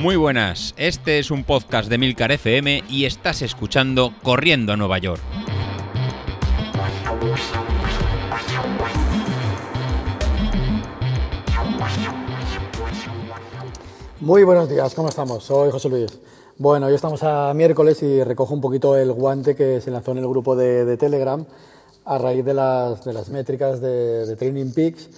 Muy buenas, este es un podcast de Milcar FM y estás escuchando Corriendo a Nueva York. Muy buenos días, ¿cómo estamos? Soy José Luis. Bueno, hoy estamos a miércoles y recojo un poquito el guante que se lanzó en el grupo de, Telegram a raíz de las, de las métricas de, de, Training Peaks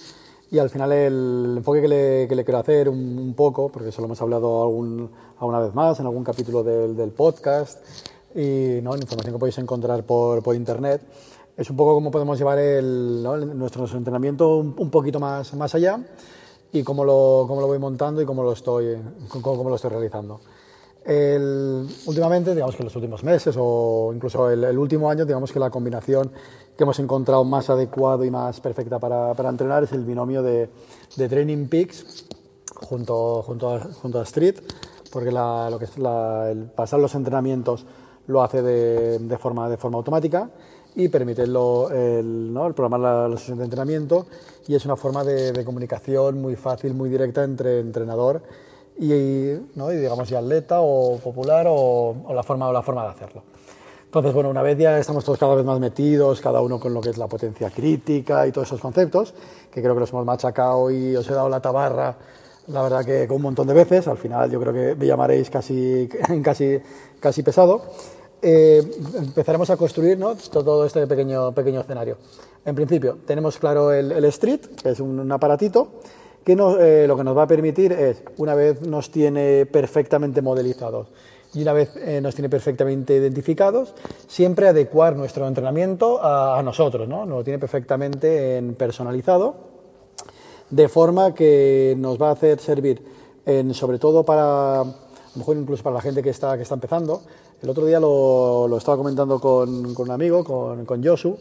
y al final el enfoque que le, que le quiero hacer un, un, poco, porque eso lo hemos hablado algún, alguna vez más en algún capítulo del, del podcast y ¿no? información que podéis encontrar por, por internet, es un poco cómo podemos llevar el, ¿no? nuestro, entrenamiento un, un, poquito más, más allá y cómo lo, cómo lo voy montando y cómo lo estoy, cómo, cómo lo estoy realizando. El, últimamente, digamos que en los últimos meses o incluso el, último año, digamos que la combinación que hemos encontrado más adecuado y más perfecta para, entrenar es el binomio de, Training Peaks junto, a, Street, porque lo que es la, el pasar los entrenamientos lo hace de, forma, automática y permite el programar la, la, sesión de entrenamiento y es una forma de, de comunicación muy fácil, muy directa entre entrenador y, ¿no? y digamos y atleta o popular o, o, la forma, o la forma de hacerlo. Entonces, bueno, una vez ya estamos todos cada vez más metidos, cada uno con lo que es la potencia crítica y todos esos conceptos, que creo que los hemos machacado y os he dado la tabarra, la verdad que un montón de veces, al final yo creo que me llamaréis casi, casi, casi pesado, eh, empezaremos a construir ¿no? todo este pequeño, pequeño escenario. En principio, tenemos claro el, el Street, que es un, un aparatito, que nos, eh, lo que nos va a permitir es, una vez nos tiene perfectamente modelizados y una vez eh, nos tiene perfectamente identificados, siempre adecuar nuestro entrenamiento a, nosotros, ¿no? Nos lo tiene perfectamente en personalizado, de forma que nos va a hacer servir, en, sobre todo para, a lo mejor incluso para la gente que está, que está empezando. El otro día lo, lo estaba comentando con, con, un amigo, con, con Josu,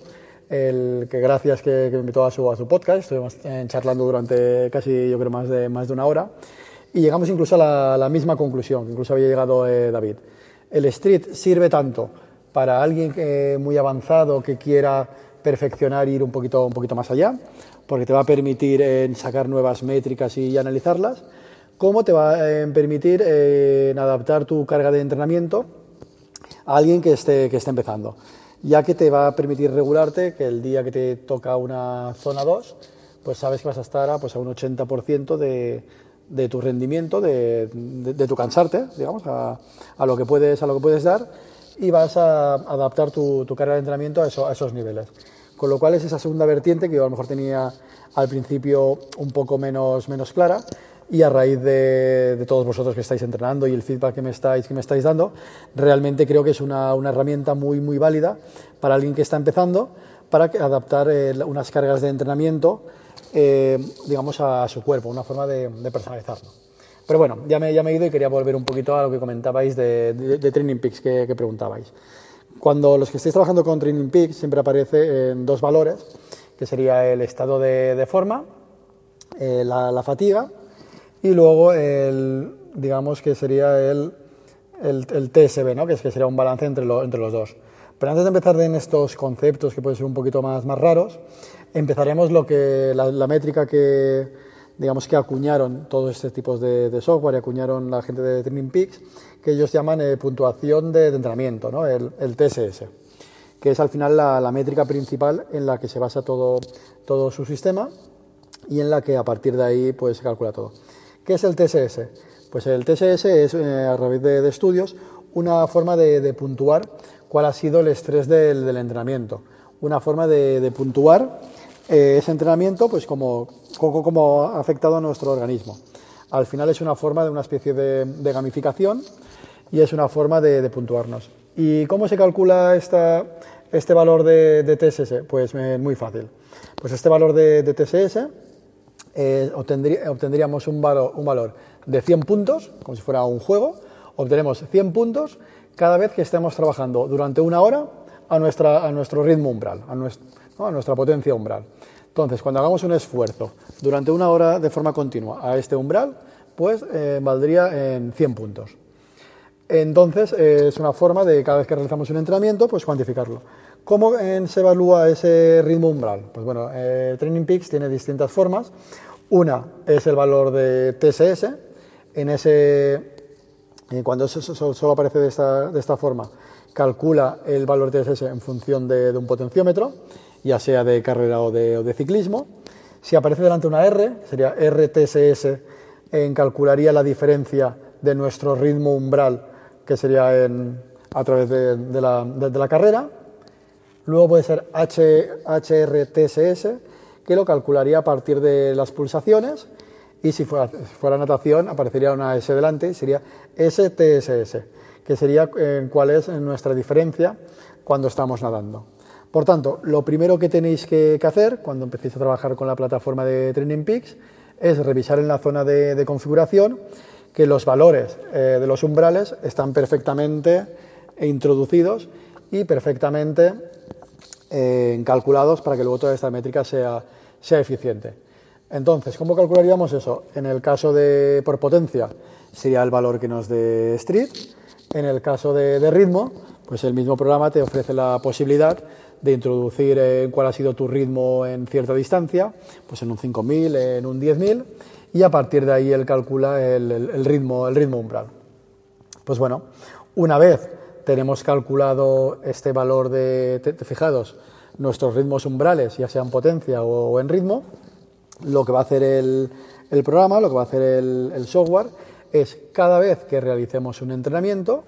el que gracias que, que, me invitó a su, a su podcast, estuvimos eh, charlando durante casi, yo creo, más de, más de una hora, y llegamos incluso a la, la misma conclusión, que incluso había llegado eh, David. El street sirve tanto para alguien que, muy avanzado que quiera perfeccionar e ir un poquito, un poquito más allá, porque te va a permitir eh, sacar nuevas métricas y, y analizarlas, como te va a permitir eh, adaptar tu carga de entrenamiento a alguien que esté, que esté empezando ya que te va a permitir regularte que el día que te toca una zona 2, pues sabes que vas a estar a, pues a un 80% de, de, tu rendimiento, de, de, tu cansarte, digamos, a, a, lo que puedes, a lo que puedes dar y vas a adaptar tu, tu carga de entrenamiento a, eso, a esos niveles. Con lo cual es esa segunda vertiente que yo a lo mejor tenía al principio un poco menos, menos clara, y a raíz de, de, todos vosotros que estáis entrenando y el feedback que me estáis, que me estáis dando, realmente creo que es una, una herramienta muy, muy válida para alguien que está empezando para adaptar eh, unas cargas de entrenamiento, eh, digamos, a, su cuerpo, una forma de, de, personalizarlo. Pero bueno, ya me, ya me he ido y quería volver un poquito a lo que comentabais de, de, Training Peaks que, que, preguntabais. Cuando los que estáis trabajando con Training Peaks siempre aparece en dos valores, que sería el estado de forma, eh, la, la fatiga y luego el, digamos que sería el, el, el TSB, ¿no? que, es, que sería un balance entre, lo, entre los dos. Pero antes de empezar en estos conceptos que pueden ser un poquito más, más raros, empezaremos lo que, la, la métrica que, digamos, que acuñaron todos estos tipos de, de, software y acuñaron la gente de Training Peaks, que ellos llaman eh, puntuación de, de entrenamiento, ¿no? el, el, TSS, que es al final la, la, métrica principal en la que se basa todo, todo su sistema y en la que a partir de ahí pues, se calcula todo. ¿Qué es el TSS? Pues el TSS es, eh, a través de, de, estudios, una forma de, de, puntuar cuál ha sido el estrés del, del entrenamiento. Una forma de, de puntuar eh, ese entrenamiento, pues como, como, como, ha afectado a nuestro organismo. Al final es una forma de una especie de, gamificación y es una forma de, puntuarnos. ¿Y cómo se calcula esta, este valor de, TSS? Pues eh, muy fácil. Pues este valor de, TSS eh, obtendría, obtendríamos un valor, de 100 puntos, como si fuera un juego, obtenemos 100 puntos cada vez que estemos trabajando durante una hora a, nuestro ritmo umbral, a nuestra potencia umbral. Entonces, cuando hagamos un esfuerzo durante una hora de forma continua a este umbral, pues eh, valdría en 100 puntos. Entonces, eh, es una forma de cada vez que realizamos un entrenamiento, pues cuantificarlo. ¿Cómo eh, se evalúa ese ritmo umbral? Pues bueno, eh, Training Peaks tiene distintas formas. Una es el valor de TSS. En ese, Y cuando solo aparece de esta, de esta forma, calcula el valor de TSS en función de, un potenciómetro, ya sea de carrera o de, o de, ciclismo. Si aparece delante una R, sería RTSS, en calcularía la diferencia de nuestro ritmo umbral, que sería en, a través de, la, de, la, carrera. Luego puede ser HRTSS, que lo calcularía a partir de las pulsaciones. Y si fuera, fuera natación, aparecería una S delante y sería STSS, que sería eh, cuál es nuestra diferencia cuando estamos nadando. Por tanto, lo primero que tenéis que, hacer cuando empecéis a trabajar con la plataforma de Training Peaks es revisar en la zona de, configuración que los valores eh, de los umbrales están perfectamente introducidos y perfectamente calculados para que luego toda esta métrica sea, sea eficiente. Entonces, ¿cómo calcularíamos eso? En el caso de por potencia sería el valor que nos dé Street. En el caso de, ritmo, pues el mismo programa te ofrece la posibilidad de introducir cuál ha sido tu ritmo en cierta distancia, pues en un 5000, en un 10000, y a partir de ahí él calcula el, ritmo, el ritmo umbral. Pues bueno, una vez tenemos calculado este valor de, fijados, nuestros ritmos umbrales, ya sea en potencia o, en ritmo, lo que va a hacer el, programa, lo que va a hacer el, software, es cada vez que realicemos un entrenamiento,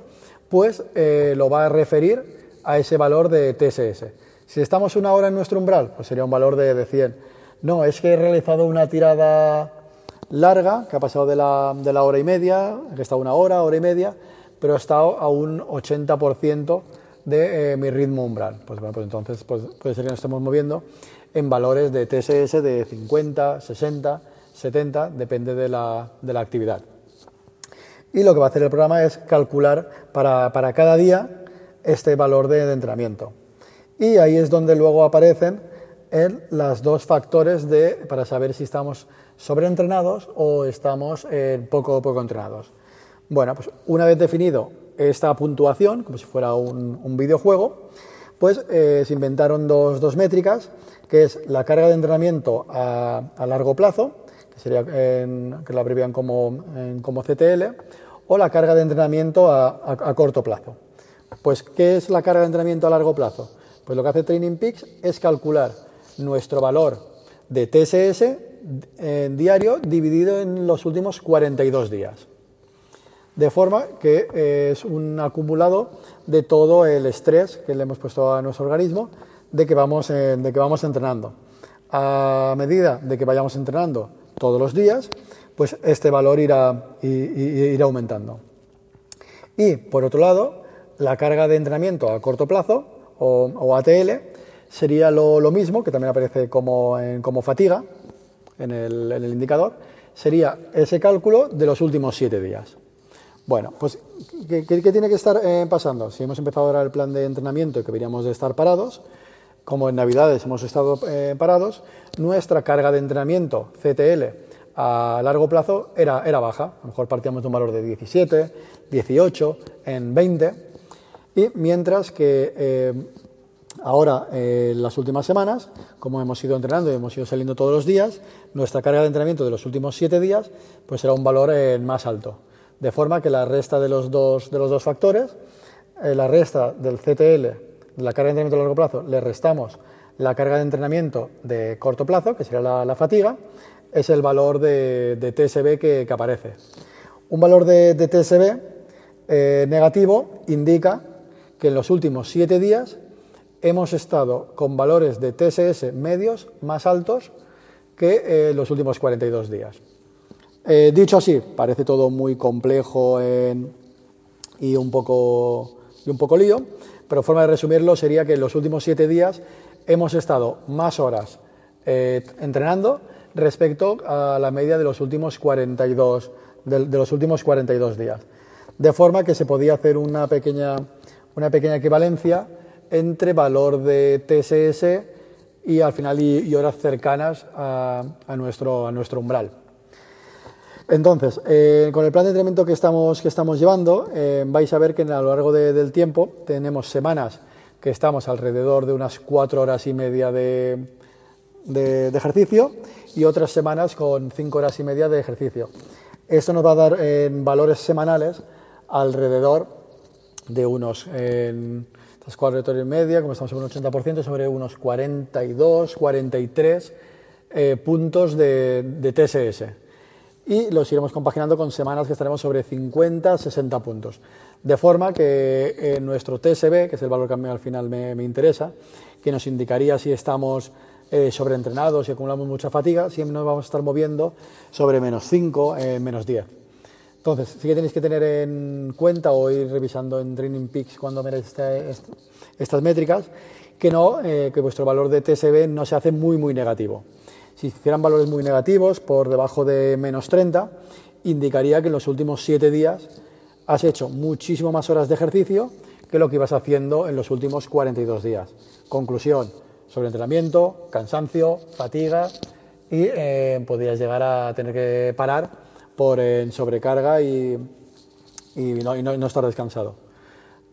pues eh, lo va a referir a ese valor de TSS. Si estamos una hora en nuestro umbral, pues sería un valor de, de 100. No, es que he realizado una tirada larga, que ha pasado de la, de la hora y media, que está una hora, hora y media, pero ha estado a un 80% de eh, mi ritmo umbral. Pues bueno, pues entonces pues, puede ser que nos estemos moviendo en valores de TSS de 50, 60, 70, depende de la, de la actividad. Y lo que va a hacer el programa es calcular para, para cada día este valor de, entrenamiento. Y ahí es donde luego aparecen el, los dos factores de, para saber si estamos sobreentrenados o estamos eh, poco, poco entrenados. Bueno, pues una vez definido esta puntuación, como si fuera un, videojuego, pues eh, se inventaron dos, métricas, que es la carga de entrenamiento a, largo plazo, que, sería que la abrevian como, como CTL, o la carga de entrenamiento a, corto plazo. Pues, ¿qué es la carga de entrenamiento a largo plazo? Pues lo que hace Training Peaks es calcular nuestro valor de TSS en diario dividido en los últimos 42 días. De forma que eh, es un acumulado de todo el estrés que le hemos puesto a nuestro organismo de que vamos, eh, de que vamos entrenando. A medida de que vayamos entrenando todos los días, pues este valor irá, irá aumentando. Y por otro lado, la carga de entrenamiento a corto plazo o, ATL sería lo, mismo, que también aparece como, como fatiga, en el, indicador, sería ese cálculo de los últimos siete días. Bueno, pues, ¿qué, tiene que estar eh, pasando? Si hemos empezado ahora el plan de entrenamiento y que deberíamos de estar parados, como en Navidades hemos estado eh, parados, nuestra carga de entrenamiento CTL a largo plazo era, era baja. A lo mejor partíamos de un valor de 17, 18, en 20, y mientras que eh, Ahora, eh, las últimas semanas, como hemos ido entrenando y hemos ido saliendo todos los días, nuestra carga de entrenamiento de los últimos siete días pues será un valor más alto. De forma que la resta de los dos, de los dos factores, eh, la resta del CTL, la carga de entrenamiento a largo plazo, le restamos la carga de entrenamiento de corto plazo, que sería la, fatiga, es el valor de, TSB que, aparece. Un valor de, TSB negativo indica que en los últimos siete días hemos estado con valores de TSS medios más altos que eh, los últimos 42 días. Eh, dicho así, parece todo muy complejo y, un poco, y un poco lío, pero forma de resumirlo sería que en los últimos 7 días hemos estado más horas eh, entrenando respecto a la media de los últimos 42, de, de, los últimos 42 días. De forma que se podía hacer una pequeña, una pequeña equivalencia entre valor de TSS y al final y, horas cercanas a nuestro umbral. Entonces, eh, con el plan de entrenamiento que estamos, que estamos llevando, eh, vais a ver que a lo largo del tiempo tenemos semanas que estamos alrededor de unas cuatro horas y media de, ejercicio y otras semanas con cinco horas y media de ejercicio. Esto nos va a dar en valores semanales alrededor de unos, en estas cuatro y media, como estamos en un 80%, sobre unos 42, 43 eh, puntos de, de TSS. Y los iremos compaginando con semanas que estaremos sobre 50, 60 puntos. De forma que eh, nuestro TSB, que es el valor que a mí al final me, interesa, que nos indicaría si estamos eh, sobreentrenados y acumulamos mucha fatiga, siempre nos vamos a estar moviendo sobre menos 5, eh, menos 10. Entonces, sí que tenéis que tener en cuenta o ir revisando en Training Peaks cuando miráis este, este, estas métricas, que, no, eh, que vuestro valor de TSB no se hace muy, muy negativo. Si hicieran valores muy negativos, por debajo de menos 30, indicaría que en los últimos 7 días has hecho muchísimo más horas de ejercicio que lo que ibas haciendo en los últimos 42 días. Conclusión, sobreentrenamiento, cansancio, fatiga y eh, podrías llegar a tener que parar por eh, sobrecarga y, y, no, estar descansado.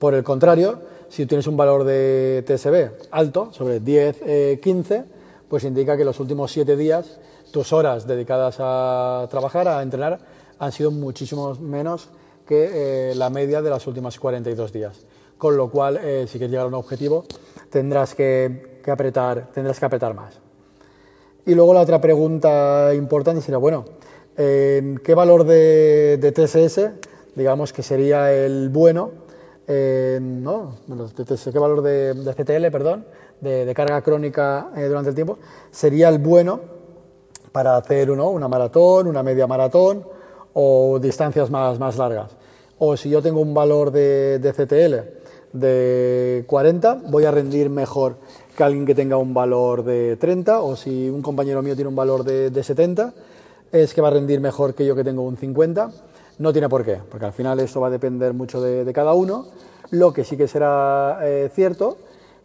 Por el contrario, si tienes un valor de TSB alto, sobre 10, eh, 15, pues indica que los últimos 7 días tus horas dedicadas a trabajar, a entrenar, han sido muchísimo menos que eh, la media de las últimas 42 días con lo cual, eh, si quieres llegar a un objetivo, tendrás que, apretar, tendrás que apretar más. Y luego la otra pregunta importante sería, bueno, eh, ¿qué valor de, de, TSS, digamos que sería el bueno, no, bueno, TSS, qué valor de, de, CTL, perdón, de, carga crónica eh, durante el tiempo, sería el bueno para hacer ¿no? una maratón, una media maratón o distancias más, más largas? O si yo tengo un valor de, de CTL de 40, voy a rendir mejor que alguien que tenga un valor de 30, o si un compañero mío tiene un valor de, de 70, es que va a rendir mejor que yo que tengo un 50. No tiene por qué, porque al final esto va a depender mucho de, de cada uno. Lo que sí que será eh, cierto,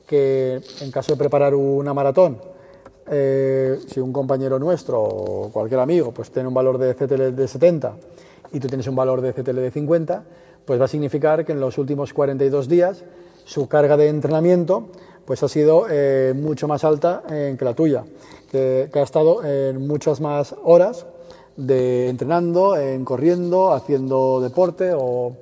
que en caso de preparar una maratón, eh, si un compañero nuestro o cualquier amigo pues tiene un valor de CTL de 70 y tú tienes un valor de CTL de 50, pues va a significar que en los últimos 42 días su carga de entrenamiento pues ha sido eh, mucho más alta eh, que la tuya, que, que, ha estado en muchas más horas de entrenando, en corriendo, haciendo deporte o,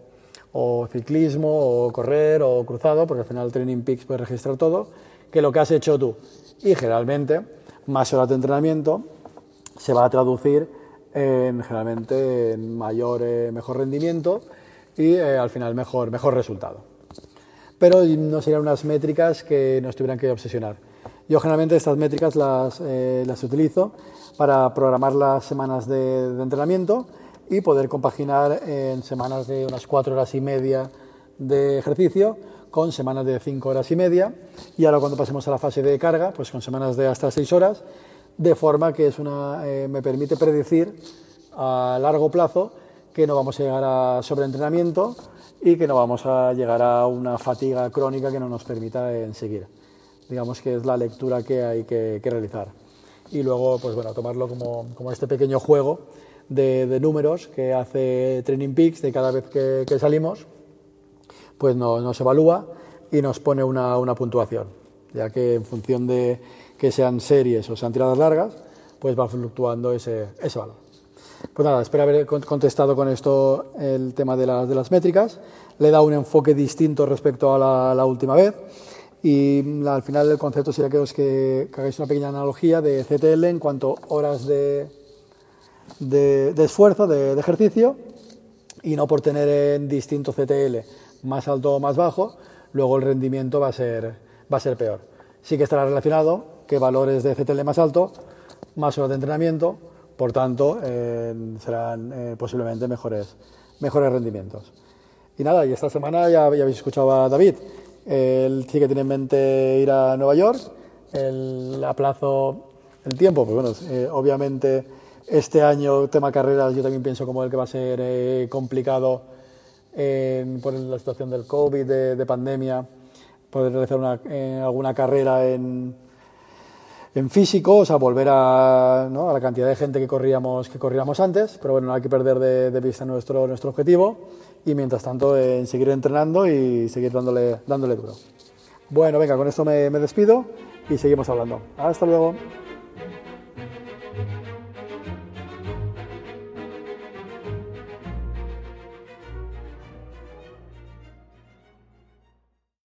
o, ciclismo o correr o cruzado, porque al final Training Peaks puede registrar todo, que lo que has hecho tú. Y generalmente más horas de entrenamiento se va a traducir en generalmente en mayor, eh, mejor rendimiento y eh, al final mejor, mejor resultado. Pero no serían unas métricas que nos tuvieran que obsesionar. Yo generalmente estas métricas las, eh, las utilizo para programar las semanas de, entrenamiento y poder compaginar en semanas de unas cuatro horas y media de ejercicio con semanas de cinco horas y media y ahora cuando pasemos a la fase de carga, pues con semanas de hasta seis horas, de forma que es una, eh, me permite predecir a largo plazo que no vamos a llegar a sobreentrenamiento y que no vamos a llegar a una fatiga crónica que no nos permita seguir. Digamos que es la lectura que hay que, que realizar. Y luego, pues bueno, tomarlo como, como este pequeño juego de, de, números que hace Training Peaks de cada vez que, que salimos, pues no, nos evalúa y nos pone una, una puntuación, ya que en función de que sean series o sean tiradas largas, pues va fluctuando ese, ese valor. Pues nada, espero haber contestado con esto el tema de las, de las métricas. Le dado un enfoque distinto respecto a la, la última vez. Y la, al final el concepto sería que, os que, que, hagáis una pequeña analogía de CTL en cuanto a horas de, de, de esfuerzo, de, de, ejercicio, y no por tener en distinto CTL más alto o más bajo, luego el rendimiento va a ser, va a ser peor. Sí que estará relacionado que valores de CTL más alto, más horas de entrenamiento, por tanto, eh, serán eh, posiblemente mejores, mejores rendimientos. Y nada, y esta semana ya, ya habéis escuchado a David. Él sí que tiene en mente ir a Nueva York. El aplazo el tiempo, pues bueno, eh, obviamente este año, tema carreras, yo también pienso como el que va a ser eh, complicado por la situación del COVID, de, de pandemia, poder realizar una, eh, alguna carrera en, en físico, o sea, volver a, la cantidad de gente que corríamos, que corríamos antes, pero bueno, no hay que perder de, de vista nuestro, nuestro objetivo y mientras tanto en seguir entrenando y seguir dándole, dándole duro. Bueno, venga, con esto me, me despido y seguimos hablando. Hasta luego.